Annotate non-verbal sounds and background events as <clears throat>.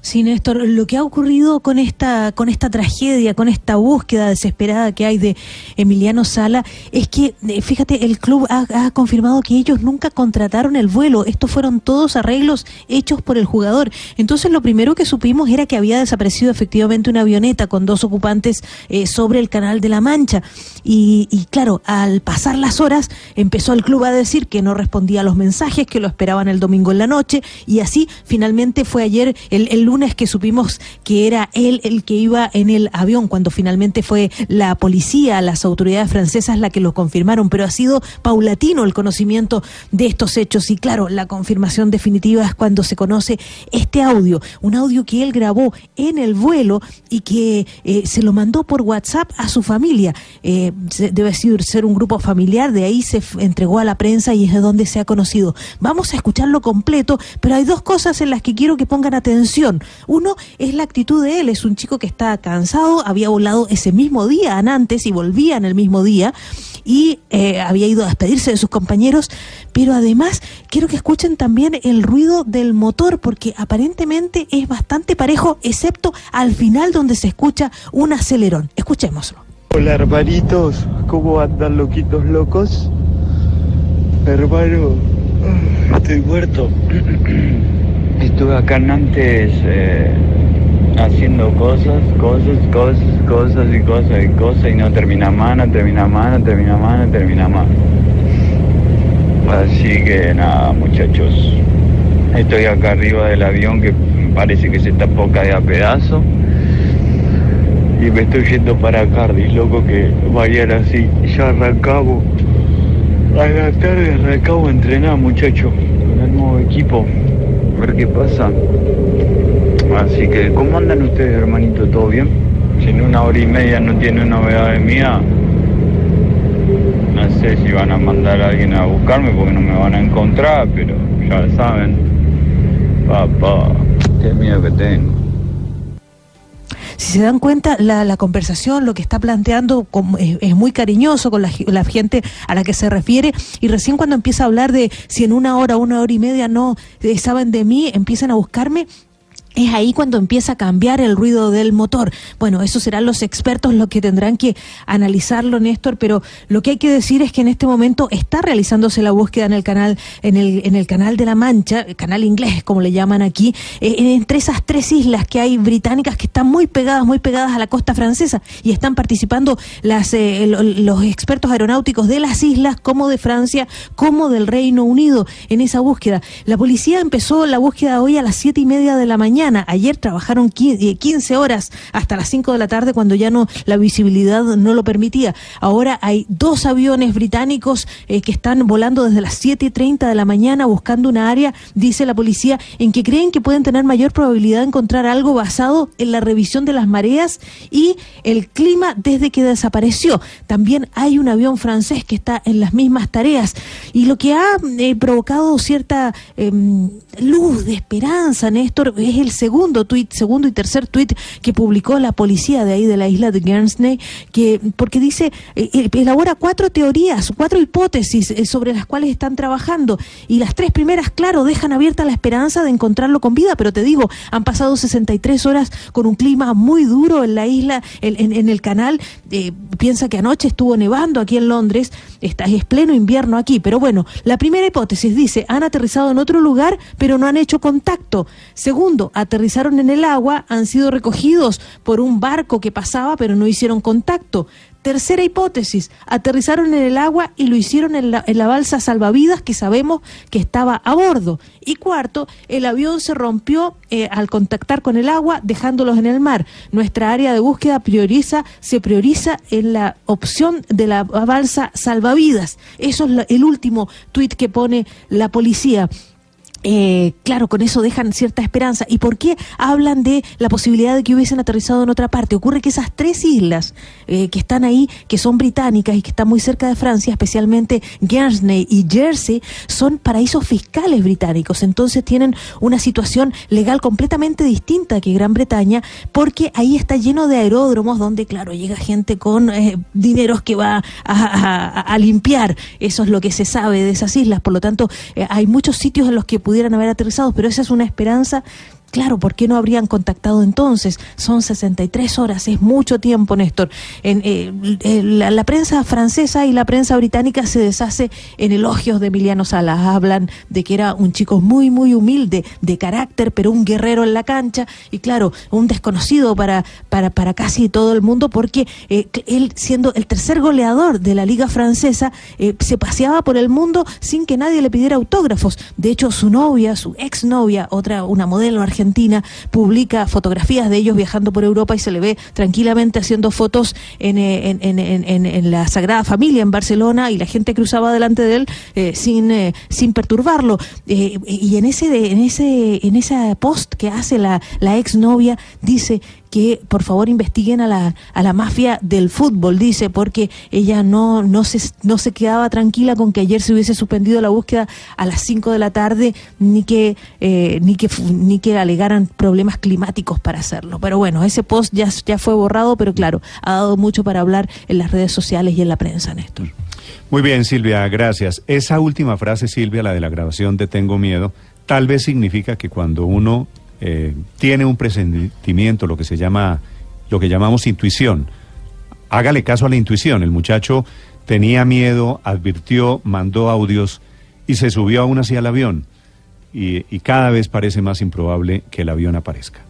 Sí, Néstor, lo que ha ocurrido con esta, con esta tragedia, con esta búsqueda desesperada que hay de Emiliano Sala, es que, eh, fíjate, el club ha, confirmado que ellos nunca contrataron el vuelo. Estos fueron todos arreglos hechos por el jugador. Entonces, lo primero que supimos era que había desaparecido efectivamente una avioneta con dos ocupantes eh, sobre el Canal de la Mancha. Y, y claro, al pasar las horas, empezó el club a decir que no respondía a los mensajes, que lo esperaban el domingo en la noche, y así finalmente fue ayer el, el lunes que supimos que era él el que iba en el avión, cuando finalmente fue la policía, las autoridades francesas la que lo confirmaron, pero ha sido paulatino el conocimiento de estos hechos y claro, la confirmación definitiva es cuando se conoce este audio, un audio que él grabó en el vuelo y que eh, se lo mandó por WhatsApp a su familia. Eh, debe ser, un grupo familiar, de ahí se entregó a la prensa y es de donde se ha conocido. Vamos a escucharlo completo, pero hay dos cosas en las que quiero que pongan atención. Uno es la actitud de él, es un chico que está cansado, había volado ese mismo día antes y volvía en el mismo día y eh, había ido a despedirse de sus compañeros, pero además quiero que escuchen también el ruido del motor porque aparentemente es bastante parejo, excepto al final donde se escucha un acelerón. Escuchémoslo. Hola hermanitos, ¿cómo andan loquitos locos? Hermano, estoy muerto. <clears throat> Estuve acá en antes eh, haciendo cosas, cosas, cosas, cosas y cosas y cosas y no termina más, no termina más, no termina más, no termina más. Así que nada, muchachos. Estoy acá arriba del avión que parece que se está poca de a pedazo y me estoy yendo para Cardiff, loco, que mañana sí, ya arrancamos. A la tarde arrancamos a entrenar, muchachos, con el nuevo equipo. A ver qué pasa. Así que, ¿cómo andan ustedes, hermanito? ¿Todo bien? Si en una hora y media no tiene novedades mías, no sé si van a mandar a alguien a buscarme porque no me van a encontrar, pero ya saben. Papá, qué miedo que tengo. Si se dan cuenta, la, la conversación, lo que está planteando es, es muy cariñoso con la, la gente a la que se refiere y recién cuando empieza a hablar de si en una hora, una hora y media no eh, saben de mí, empiezan a buscarme. Es ahí cuando empieza a cambiar el ruido del motor. Bueno, eso serán los expertos los que tendrán que analizarlo, Néstor, pero lo que hay que decir es que en este momento está realizándose la búsqueda en el canal, en el, canal de la Mancha, el canal inglés, como le llaman aquí, eh, entre esas tres islas que hay británicas que están muy pegadas, muy pegadas a la costa francesa y están participando las, eh, los expertos aeronáuticos de las islas, como de Francia, como del Reino Unido, en esa búsqueda. La policía empezó la búsqueda hoy a las siete y media de la mañana. Ayer trabajaron qui- eh, 15 horas hasta las 5 de la tarde cuando ya no la visibilidad no lo permitía. Ahora hay dos aviones británicos eh, que están volando desde las 7 y 30 de la mañana buscando una área, dice la policía, en que creen que pueden tener mayor probabilidad de encontrar algo basado en la revisión de las mareas y el clima desde que desapareció. También hay un avión francés que está en las mismas tareas y lo que ha eh, provocado cierta em, luz de esperanza, Néstor, es el segundo tuit, segundo y tercer tuit que publicó la policía de ahí de la isla de Guernsey, que porque dice eh, eh, elabora cuatro teorías, cuatro hipótesis eh, sobre las cuales están trabajando y las tres primeras, claro, dejan abierta la esperanza de encontrarlo con vida, pero te digo, han pasado 63 horas con un clima muy duro en la isla, en, el canal. piensa que anoche estuvo nevando aquí en Londres, está, es pleno invierno aquí, pero bueno, la primera hipótesis dice, han aterrizado en otro lugar, pero no han hecho contacto. Segundo, aterrizaron en el agua, han sido recogidos por un barco que pasaba, pero no hicieron contacto. Tercera hipótesis, aterrizaron en el agua y lo hicieron en la, en la balsa salvavidas que sabemos que estaba a bordo. Y cuarto, el avión se rompió eh, al contactar con el agua, dejándolos en el mar. Nuestra área de búsqueda prioriza, se prioriza en la opción de la balsa salvavidas. Eso es el último tuit que pone la policía. Eh, claro, con eso dejan cierta esperanza. ¿Y por qué hablan de la posibilidad de que hubiesen aterrizado en otra parte? Ocurre que esas tres islas eh, que están ahí, que son británicas y que están muy cerca de Francia, especialmente Guernsey y Jersey, son paraísos fiscales británicos. Entonces tienen una situación legal completamente distinta que Gran Bretaña, porque ahí está lleno de aeródromos donde, claro, llega gente con eh, dineros que va a, limpiar. Eso es lo que se sabe de esas islas. Por lo tanto, hay muchos sitios en los que pudieran haber aterrizado, pero esa es una esperanza Claro, ¿por qué no habrían contactado entonces? Son 63 horas, es mucho tiempo, Néstor. En, eh, la, prensa francesa y la prensa británica se deshace en elogios de Emiliano Salas. Hablan de que era un chico muy, muy humilde, de carácter, pero un guerrero en la cancha. Y claro, un desconocido para, para, para casi todo el mundo, porque eh, él, siendo el tercer goleador de la Liga Francesa, eh, se paseaba por el mundo sin que nadie le pidiera autógrafos. De hecho, su novia, su exnovia, otra, una modelo argentina, Publica fotografías de ellos viajando por Europa y se le ve tranquilamente haciendo fotos en, eh, en, la Sagrada Familia en Barcelona y la gente cruzaba delante de él eh, sin, eh, sin perturbarlo. y en ese, en ese, en esa post que hace la, la exnovia dice que por favor investiguen a la, a la mafia del fútbol, dice, porque ella no, no, se, no se quedaba tranquila con que ayer se hubiese suspendido la búsqueda a las 5 de la tarde, ni que, eh, ni que, ni que alegaran problemas climáticos para hacerlo. Pero bueno, ese post ya, ya fue borrado, pero claro, ha dado mucho para hablar en las redes sociales y en la prensa, Néstor. Muy bien, Silvia, gracias. Esa última frase, Silvia, la de la grabación de Tengo Miedo, tal vez significa que cuando uno eh, tiene un presentimiento, lo que se llama, lo que llamamos intuición. Hágale caso a la intuición. El muchacho tenía miedo, advirtió, mandó audios y se subió aún hacia el avión. y cada vez parece más improbable que el avión aparezca.